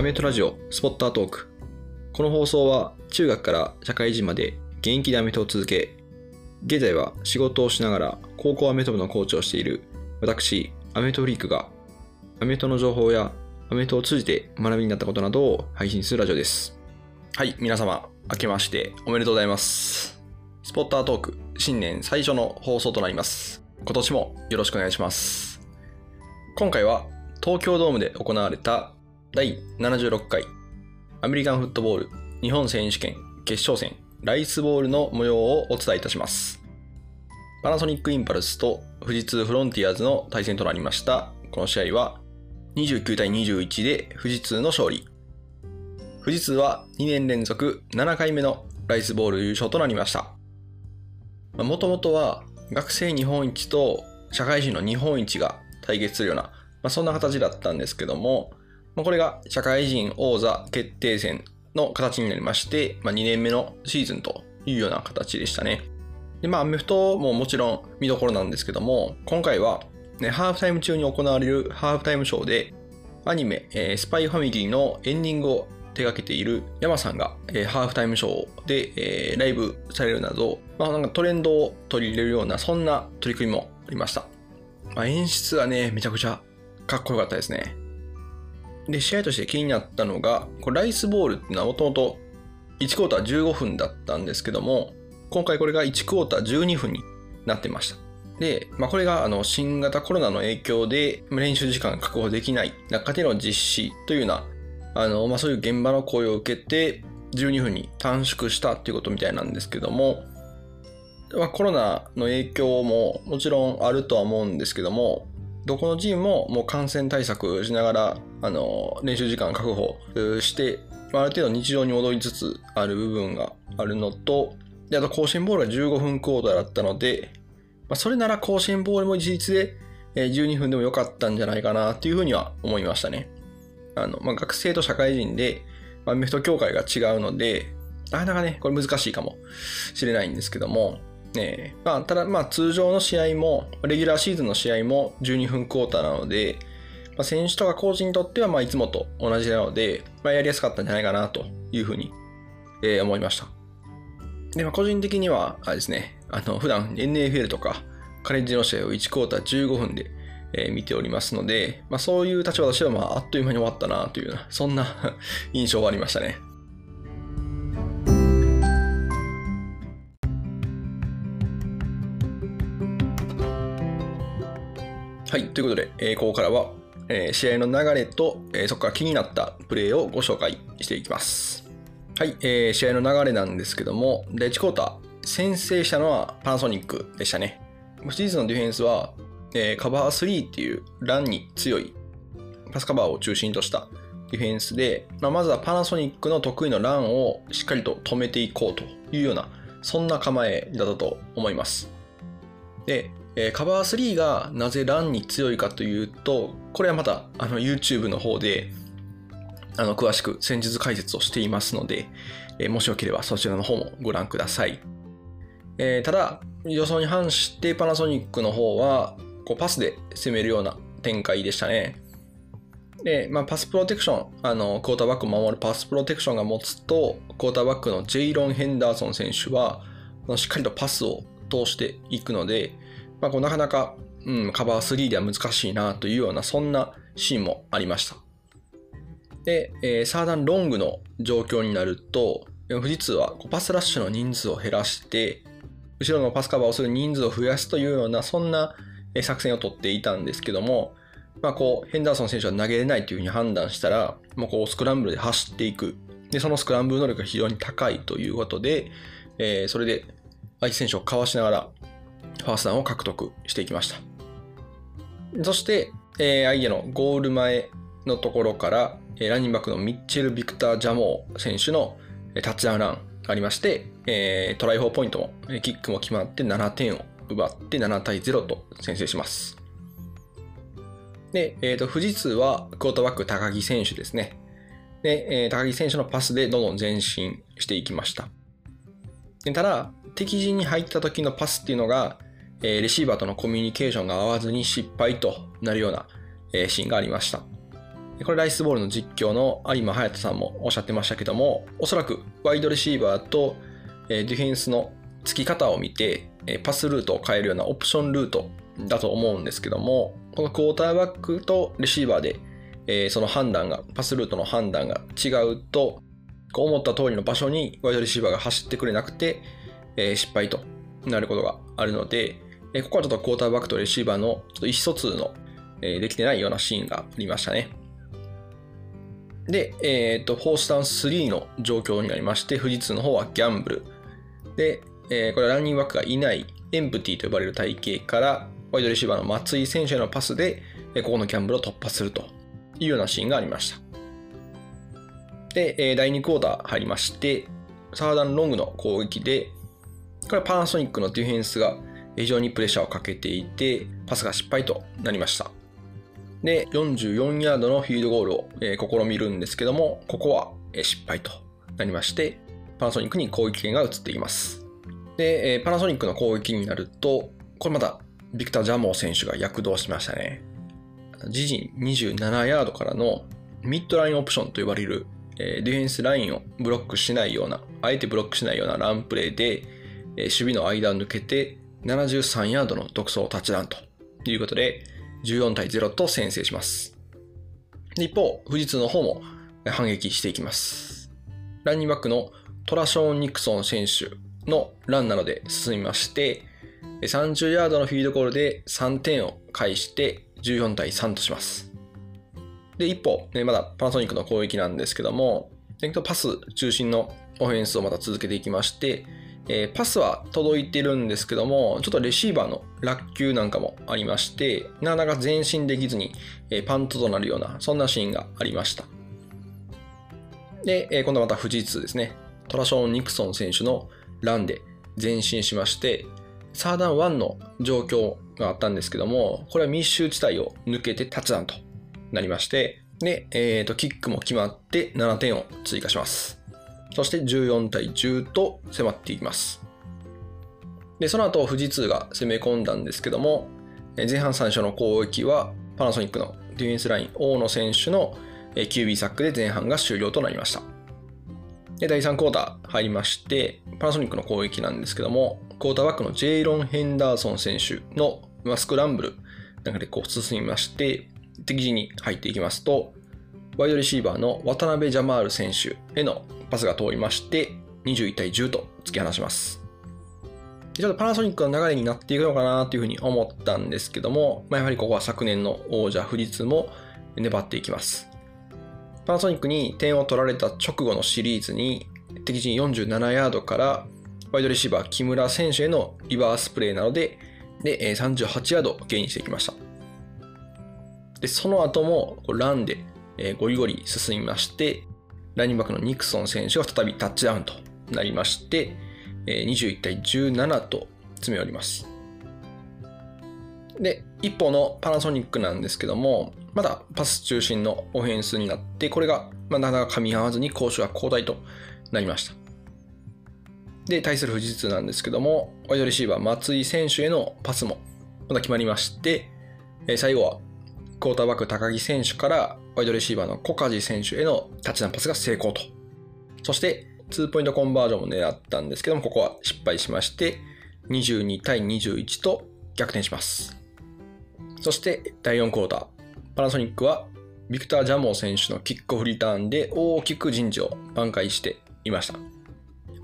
アメフトラジオスポッタートーク。この放送は中学から社会人まで現役でアメフトを続け、現在は仕事をしながら高校アメフト部のコーチをしている私、アメフトフリークがアメフトの情報やアメフトを通じて学びになったことなどを配信するラジオです。はい、皆様、明けましておめでとうございます。スポッタートーク、新年最初の放送となります。今年もよろしくお願いします。今回は東京ドームで行われた第76回アメリカンフットボール日本選手権決勝戦ライスボールの模様をお伝えいたします。パナソニックインパルスと富士通フロンティアーズの対戦となりました。この試合は29対21で富士通の勝利。富士通は2年連続7回目のライスボール優勝となりました。もともとは学生日本一と社会人の日本一が対決するような、まあ、そんな形だったんですけども、まあ、これが社会人王座決定戦の形になりまして、まあ、2年目のシーズンというような形でしたね。で、まあ、アメフトももちろん見どころなんですけども、今回は、ね、ハーフタイム中に行われるハーフタイムショーで、アニメ、えースパイファミリーのエンディングを手掛けている山さんが、えーハーフタイムショーで、えーライブされるなど、まあ、なんかトレンドを取り入れるような、そんな取り組みもありました。まあ、演出はね、めちゃくちゃかっこよかったですね。で、試合として気になったのが、これライスボールっていうのはもともと1クォーター15分だったんですけども、今回これが1クォーター12分になってました。で、まあ、これがあの新型コロナの影響で練習時間が確保できない中での実施というような、あのまあ、そういう現場の声を受けて12分に短縮したっていうことみたいなんですけども、まあ、コロナの影響ももちろんあるとは思うんですけども、どこのチームももう感染対策しながら、あの、練習時間確保して、ある程度日常に戻りつつある部分があるのと、で、あと甲子園ボールが15分クォーターだったので、まあ、それなら甲子園ボールも一律で12分でも良かったんじゃないかなっていうふうには思いましたね。あの、まあ、学生と社会人で、まあ、アメフト協会が違うので、なかなかね、これ難しいかもしれないんですけども、ねまあ、ただ、まあ、通常の試合も、レギュラーシーズンの試合も12分クォーターなので、まあ、選手とかコーチにとっては、まあ、いつもと同じなので、まあ、やりやすかったんじゃないかなというふうに、えー思いました。で、まあ、個人的には、あれですね、あの、普段 NFL とか、カレッジの試合を1クォーター15分で、えー見ておりますので、まあ、そういう立場としては、まあ、あっという間に終わったなというような、そんな 印象がありましたね。はい、ということで、えーここからは、えー試合の流れと、えーそこから気になったプレーをご紹介していきます。はい、えー試合の流れなんですけども、第1クォーター、先制したのはパナソニックでしたね。シーズンのディフェンスは、えーカバー3っていうランに強いパスカバーを中心としたディフェンスで、まあ、まずはパナソニックの得意のランをしっかりと止めていこうというような、そんな構えだったと思います。で、えーカバー3がなぜランに強いかというと、これはまたあの YouTube の方であの詳しく戦術解説をしていますので、えーもしよければそちらの方もご覧ください。えーただ、予想に反してパナソニックの方はこうパスで攻めるような展開でしたね。で、まあ、パスプロテクション、あの、クォーターバックを守るパスプロテクションが持つと、クォーターバックのジェイロン・ヘンダーソン選手は、しっかりとパスを通していくので、まあ、こうなかなか、うん、カバー3では難しいなというような、そんなシーンもありました。で、えーサーダンロングの状況になると、富士通はこうパスラッシュの人数を減らして、後ろのパスカバーをする人数を増やすというような、そんな作戦をとっていたんですけども、まあ、こうヘンダーソン選手は投げれないというふうに判断したら、もうこうスクランブルで走っていく。で、そのスクランブル能力が非常に高いということで、えーそれで相手選手をかわしながら、ファースダウンを獲得していきました。そして、えー相手のゴール前のところから、えーランニングバックのミッチェル・ビクター・ジャモー選手のタッチダウンランがありまして、えートライ4ポイントも、キックも決まって7点を奪って7対0と先制します。で、えーと、富士通はクォーターバック高木選手ですね。で、えー高木選手のパスでどんどん前進していきました。でただ、敵陣に入った時のパスっていうのが、えーレシーバーとのコミュニケーションが合わずに失敗となるような、えーシーンがありました。これライスボールの実況の有馬隼人さんもおっしゃってましたけども、おそらくワイドレシーバーとディフェンスの付き方を見て、パスルートを変えるようなオプションルートだと思うんですけども、このクォーターバックとレシーバーで、その判断が、パスルートの判断が違うと、思った通りの場所にワイドレシーバーが走ってくれなくて、失敗となることがあるので、ここはちょっとクォーターバックとレシーバーのちょっと意思疎通のできてないようなシーンがありましたね。で、えっ、と、フォースダウン3の状況になりまして、富士通の方はギャンブル。で、えー、これはランニングバックがいないエンプティと呼ばれる体型から、ワイドレシーバーの松井選手へのパスで、ここのギャンブルを突破するというようなシーンがありました。で、え第2クォーター入りまして、サーダンロングの攻撃で、これはパナソニックのディフェンスが非常にプレッシャーをかけていて、パスが失敗となりました。で、44ヤードのフィールドゴールを、え、試みるんですけども、ここは、え、失敗となりまして、パナソニックに攻撃権が移っています。で、え、パナソニックの攻撃になると、これまた、ビクター・ジャモー選手が躍動しましたね。自陣27ヤードからのミッドラインオプションと呼ばれる、え、ディフェンスラインをブロックしないような、あえてブロックしないようなランプレーで、え、守備の間を抜けて73ヤードの独走タッチダウンということで、14対0と先制します。一方、富士通の方も反撃していきます。ランニングバックのトラショーン・ニクソン選手のランなので進みまして、30ヤードのフィードゴールで3点を返して14対3とします。で、一方、まだパナソニックの攻撃なんですけども、パス中心のオフェンスをまた続けていきまして、えー、パスは届いてるんですけども、ちょっとレシーバーの落球なんかもありまして、なかなか前進できずに、えー、パントとなるような、そんなシーンがありました。で、えー、今度また富士通ですね。トラショーン・ニクソン選手のランで前進しまして、サーダン1の状況があったんですけども、これは密集地帯を抜けてタッチダウンとなりまして、で、えっ、ー、と、キックも決まって7点を追加します。そして14対10と迫っていきます。で、その後富士通が攻め込んだんですけども、前半3勝の攻撃はパナソニックのディフェンスライン大野選手の QB サックで前半が終了となりました。で、第3クォーター入りまして、パナソニックの攻撃なんですけども、クォーターバックのジェイロン・ヘンダーソン選手のスクランブルなんかでこう進みまして、敵陣に入っていきますと、ワイドレシーバーの渡辺ジャマール選手へのパスが通りまして、21対10と突き放します。ちょっとパナソニックの流れになっていくのかなというふうに思ったんですけども、まあ、やはりここは昨年の王者富士通も粘っていきます。パナソニックに点を取られた直後のシリーズに敵陣47ヤードからワイドレシーバー木村選手へのリバースプレーなのでで38ヤードゲインしていきました。で、その後もランでゴリゴリ進みまして、ランニンバックのニクソン選手が再びタッチダウンとなりまして、21対17と詰め寄ります。で、一方のパナソニックなんですけども、まだパス中心のオフェンスになって、これがまなかなか噛み合わずに攻守が交代となりました。で、対する富士通なんですけども、ワイドレシーバー松井選手へのパスもまだ決まりまして、最後はクォーターバック高木選手からワイドレシーバーの小梶選手へのタッチダンパスが成功と。そして、ツーポイントコンバージョンも狙ったんですけども、ここは失敗しまして、22対21と逆転します。そして、第4クォーター。パナソニックは、ビクター・ジャモー選手のキックオフリターンで大きく陣地を挽回していました。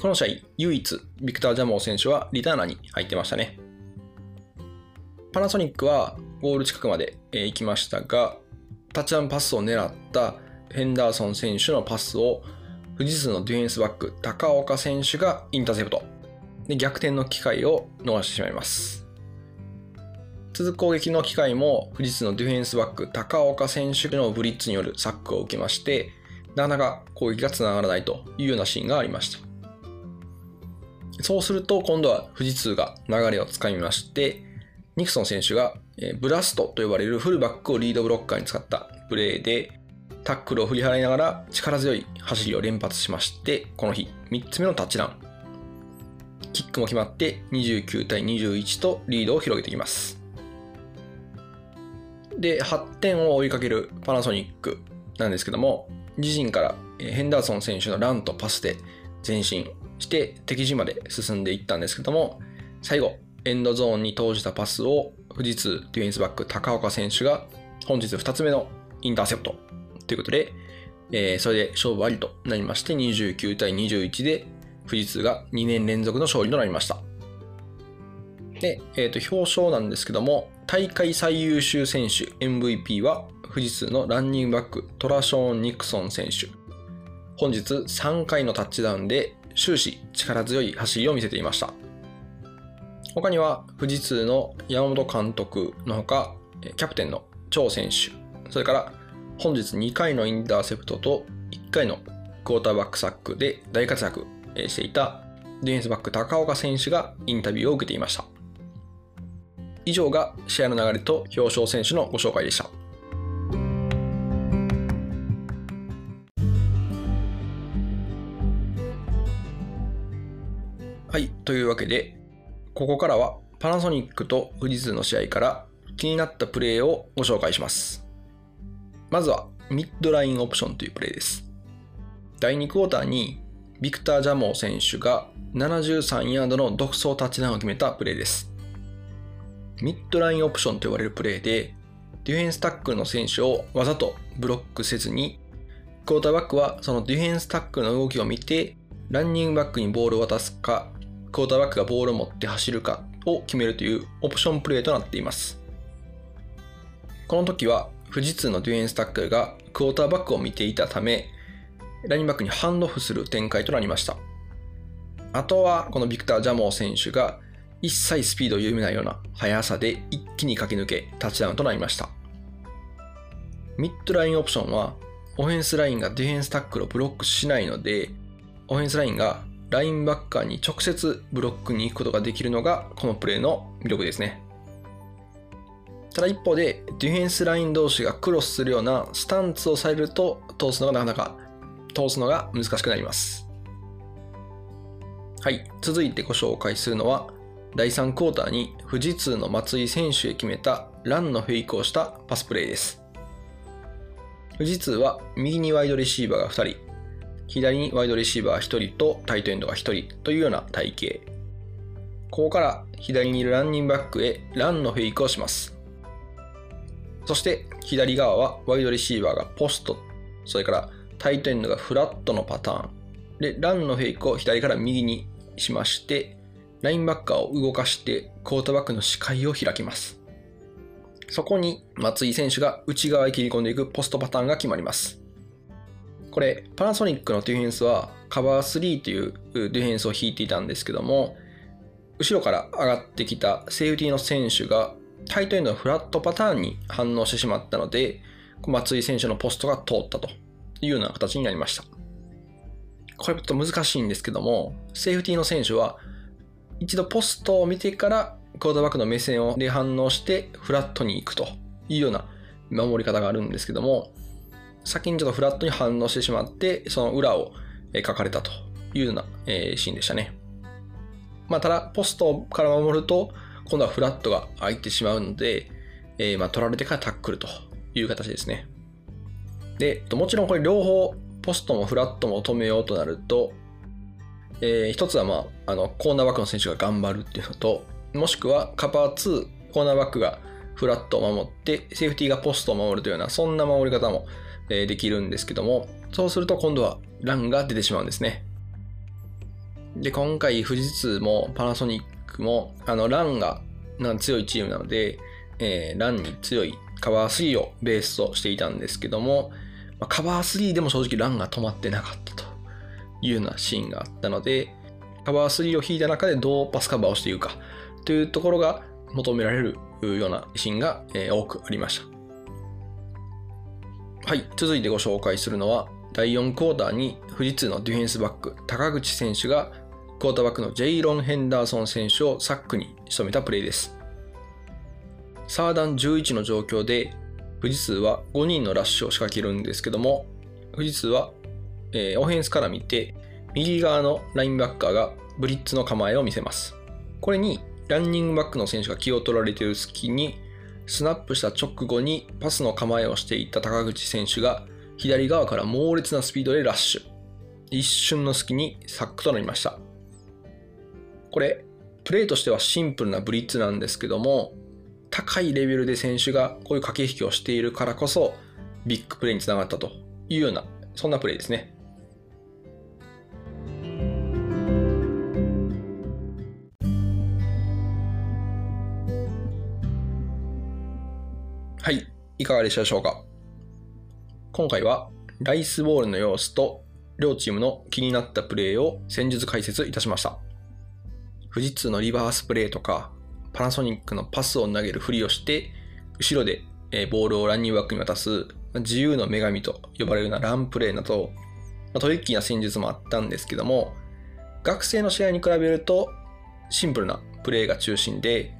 この試合、唯一、ビクター・ジャモー選手はリターナーに入ってましたね。パナソニックはゴール近くまで行きましたが、タッチダウンパスを狙ったヘンダーソン選手のパスを富士通のディフェンスバック高岡選手がインターセプト。で逆転の機会を逃してしまいます。続く攻撃の機会も富士通のディフェンスバック高岡選手のブリッツによるサックを受けましてなかなか攻撃がつながらないというようなシーンがありました。そうすると今度は富士通が流れをつかみましてニクソン選手がブラストと呼ばれるフルバックをリードブロッカーに使ったプレーでタックルを振り払いながら力強い走りを連発しまして、この日3つ目のタッチダウン。キックも決まって29対21とリードを広げていきます。で、8点を追いかけるパナソニック。なんですけども、自陣からヘンダーソン選手のランとパスで前進して敵陣まで進んでいったんですけども、最後、エンドゾーンに投じたパスを富士通ディフェンスバック高岡選手が本日2つ目のインターセプトということで、えー、それで勝負ありとなりまして29対21で富士通が2年連続の勝利となりました。で、えー、と表彰なんですけども大会最優秀選手 MVP は富士通のランニングバックトラショーン・ニクソン選手本日3回のタッチダウンで終始力強い走りを見せていました他には富士通の山本監督のほかキャプテンの張選手それから本日2回のインターセプトと1回のクォーターバックサックで大活躍していたディフェンスバック高岡選手がインタビューを受けていました以上が試合の流れと表彰選手のご紹介でしたはい。というわけで、ここからはパナソニックと富士通の試合から気になったプレーをご紹介します。まずは、ミッドラインオプションというプレーです。第2クォーターに、ビクター・ジャモー選手が73ヤードの独走タッチダウンを決めたプレーです。ミッドラインオプションと呼ばれるプレーで、ディフェンスタックルの選手をわざとブロックせずに、クォーターバックはそのディフェンスタックルの動きを見て、ランニングバックにボールを渡すか、クォーターバックがボールを持って走るかを決めるというオプションプレーとなっています。この時は富士通のディフェンスタックルがクォーターバックを見ていたため、ラインバックにハンドオフする展開となりました。あとはこのビクター・ジャモー選手が一切スピードを緩めないような速さで一気に駆け抜けタッチダウンとなりました。ミッドラインオプションはオフェンスラインがディフェンスタックルをブロックしないので、オフェンスラインがラインバッカーに直接ブロックに行くことができるのがこのプレーの魅力ですね。ただ一方でディフェンスライン同士がクロスするようなスタンツをされると通すのがなかなか通すのが難しくなります。はい、続いてご紹介するのは第3クォーターに富士通の松井選手へ決めたランのフェイクをしたパスプレーです。富士通は右にワイドレシーバーが2人、左にワイドレシーバー1人とタイトエンドが1人というような体型。ここから左にいるランニングバックへランのフェイクをします。そして左側はワイドレシーバーがポスト、それからタイトエンドがフラットのパターン。で、ランのフェイクを左から右にしまして、ラインバッカーを動かしてクォーターバックの視界を開きます。そこに松井選手が内側へ切り込んでいくポストパターンが決まります。これ、パナソニックのディフェンスはカバー3というディフェンスを引いていたんですけども、後ろから上がってきたセーフティーの選手がタイトエンドのフラットパターンに反応してしまったので、松井選手のポストが通ったというような形になりました。これちょっと難しいんですけども、セーフティーの選手は一度ポストを見てからクォーターバックの目線で反応してフラットに行くというような守り方があるんですけども、先にちょっとフラットに反応してしまって、その裏を書かれたというようなシーンでしたね。まあ、ただ、ポストから守ると、今度はフラットが空いてしまうので、え、ま取られてからタックルという形ですね。で、もちろんこれ両方、ポストもフラットも止めようとなると、えー、一つは、まあ、あのコーナーバックの選手が頑張るっていうのと、もしくはカバー2、コーナーバックがフラットを守って、セーフティーがポストを守るというような、そんな守り方もできるんですけども、そうすると今度はランが出てしまうんですね。で、今回富士通もパナソニックも、あの、ランが強いチームなので、えー、ランに強いカバー3をベースとしていたんですけども、カバー3でも正直ランが止まってなかったというようなシーンがあったので、カバー3を引いた中でどうパスカバーをしていくかというところが求められるようなシーンが多くありました。はい、続いてご紹介するのは、第4クォーターに富士通のディフェンスバック、高口選手がクォーターバックのジェイロン・ヘンダーソン選手をサックに仕留めたプレーです。サーダン11の状況で、富士通は5人のラッシュを仕掛けるんですけども、富士通は、えー、オフェンスから見て、右側のラインバッカーがブリッツの構えを見せます。これにランニングバックの選手が気を取られている隙にスナップした直後にパスの構えをしていた高口選手が左側から猛烈なスピードでラッシュ。一瞬の隙にサックとなりました。これ、プレーとしてはシンプルなブリッツなんですけども、高いレベルで選手がこういう駆け引きをしているからこそ、ビッグプレーにつながったというような、そんなプレーですね。はい、いかがでしたでしょうか？今回はライスボールの様子と両チームの気になったプレーを戦術解説いたしました。富士通のリバースプレーとか、パナソニックのパスを投げるふりをして、後ろでボールをランニングバックに渡す自由の女神と呼ばれるようなランプレーなど、トリッキーな戦術もあったんですけども、学生の試合に比べるとシンプルなプレーが中心で、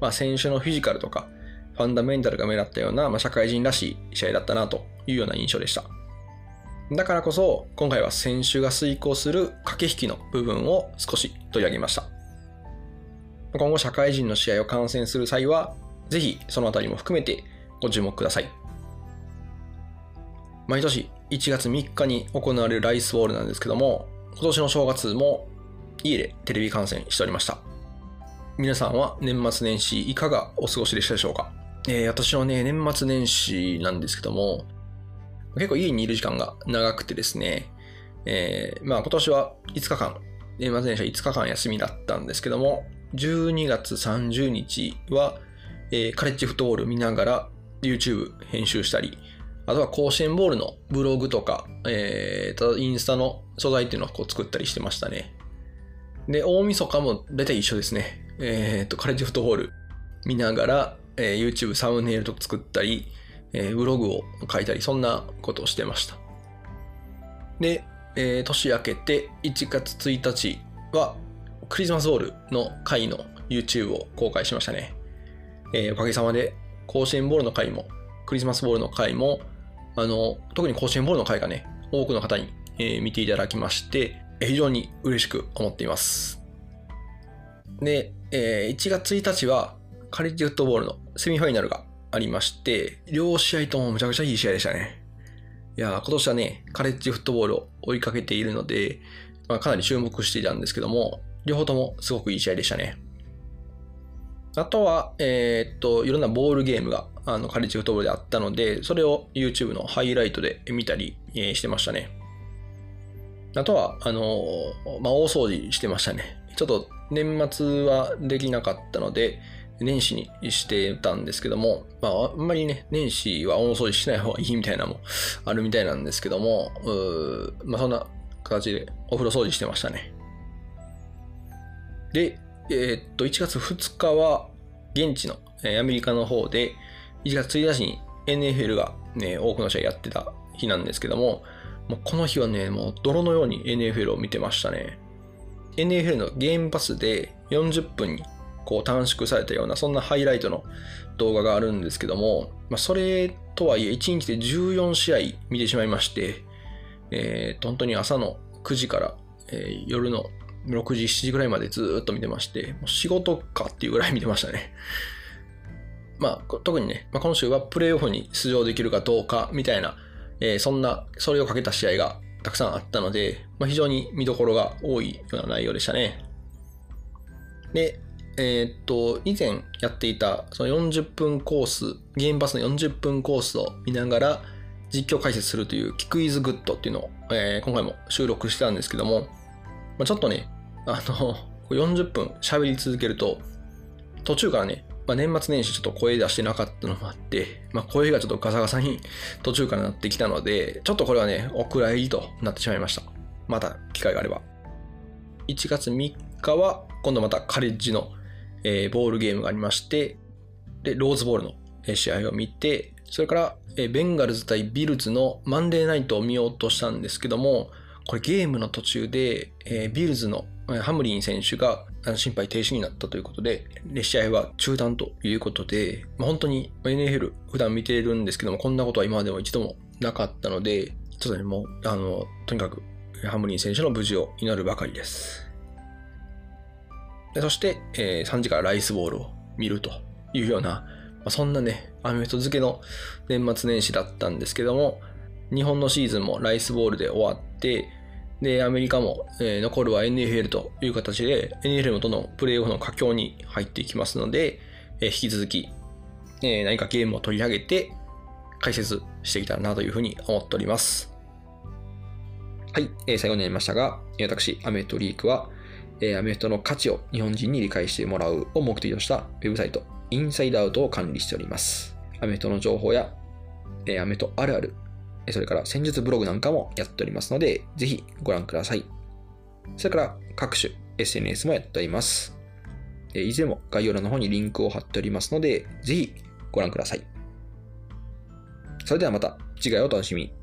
まあ、選手のフィジカルとかファンダメンタルが目立ったような、まあ、社会人らしい試合だったなというような印象でした。だからこそ、今回は選手が遂行する駆け引きの部分を少し取り上げました。今後社会人の試合を観戦する際は、ぜひそのあたりも含めてご注目ください。毎年1月3日に行われるライスボールなんですけども、今年の正月も家でテレビ観戦しておりました。皆さんは年末年始いかがお過ごしでしたでしょうか？えー、私のね、年末年始なんですけども、結構家にいる時間が長くてですね、えー、まあ今年は5日間、年末年始は5日間休みだったんですけども、12月30日は、えー、カレッジフットボール見ながら YouTube 編集したり、あとは甲子園ボールのブログとか、えー、インスタの素材っていうのをこう作ったりしてましたね。で、大晦日も大体一緒ですね。えっ、と、カレッジフットボール見ながら、えー、YouTube サムネイルと作ったり、えー、ブログを書いたり、そんなことをしてました。で、えー、年明けて1月1日はクリスマスボールの回の YouTube を公開しましたね。えー、おかげさまで甲子園ボールの回もクリスマスボールの回もあの特に甲子園ボールの回がね多くの方に、えー、見ていただきまして非常に嬉しく思っています。で、えー、1月1日はカレッジフットボールのセミファイナルがありまして、両試合ともむちゃくちゃいい試合でしたね。いや今年はね、カレッジフットボールを追いかけているので、まあ、かなり注目していたんですけども、両方ともすごくいい試合でしたね。あとは、えー、っと、いろんなボールゲームがあのカレッジフットボールであったので、それを YouTube のハイライトで見たり、えー、してましたね。あとは、あのー、まあ、大掃除してましたね。ちょっと年末はできなかったので、年始にしてたんですけども、まあ、あんまりね、年始は大掃除しない方がいいみたいなのもあるみたいなんですけども、まあ、そんな形でお風呂掃除してましたね。で、えー、っと、1月2日は、現地の、えアメリカの方で、1月1日に NFL がね、多くの試合やってた日なんですけども、もうこの日はね、もう泥のように NFL を見てましたね。NFL のゲームパスで40分にこう短縮されたような、そんなハイライトの動画があるんですけども、まあ、それとはいえ、1日で14試合見てしまいまして、えー、本当に朝の9時から、えー、夜の6時、7時ぐらいまでずっと見てまして、もう仕事かっていうぐらい見てましたね。まあ、特にね、まあ、今週はプレイオフに出場できるかどうかみたいな、えー、そんな、それをかけた試合がたくさんあったので、まあ、非常に見どころが多いような内容でしたね。で、えー、っと、以前やっていたその40分コース、ゲームパスの40分コースを見ながら実況解説するというキクイズグッドっていうのを、えー、今回も収録してたんですけども、まあ、ちょっとね、あの、40分喋り続けると、途中からね、まあ、年末年始ちょっと声出してなかったのもあって、まあ、声がちょっとガサガサに途中からなってきたので、ちょっとこれはね、お蔵入りとなってしまいました。また機会があれば。1月3日は、今度またカレッジのえー、ボールゲームがありまして、で、ローズボールの試合を見て、それから、えー、ベンガルズ対ビルズのマンデーナイトを見ようとしたんですけども、これゲームの途中で、えー、ビルズのハムリン選手が心肺停止になったということで、試合は中断ということで、まあ、本当に NFL 普段見てるんですけども、こんなことは今までも一度もなかったので、ちょっとね、もう、あの、とにかくハムリン選手の無事を祈るばかりです。そして、えー、3時からライスボールを見るというような、まあ、そんなね、アメフト漬けの年末年始だったんですけども、日本のシーズンもライスボールで終わって、で、アメリカも、えー残るは NFL という形で、NFL もどんどんプレーオフの佳境に入っていきますので、えー引き続き、えー何かゲームを取り上げて、解説していきたらなというふうに思っております。はい、えー最後になりましたが、私、アメフトリークは、えアメフトの価値を日本人に理解してもらうを目的としたウェブサイト、インサイドアウトを管理しております。アメフトの情報や、えアメフトあるある、それから戦術ブログなんかもやっておりますので、ぜひご覧ください。それから各種 SNS もやっております。えーいずれも概要欄の方にリンクを貼っておりますので、ぜひご覧ください。それではまた次回お楽しみに。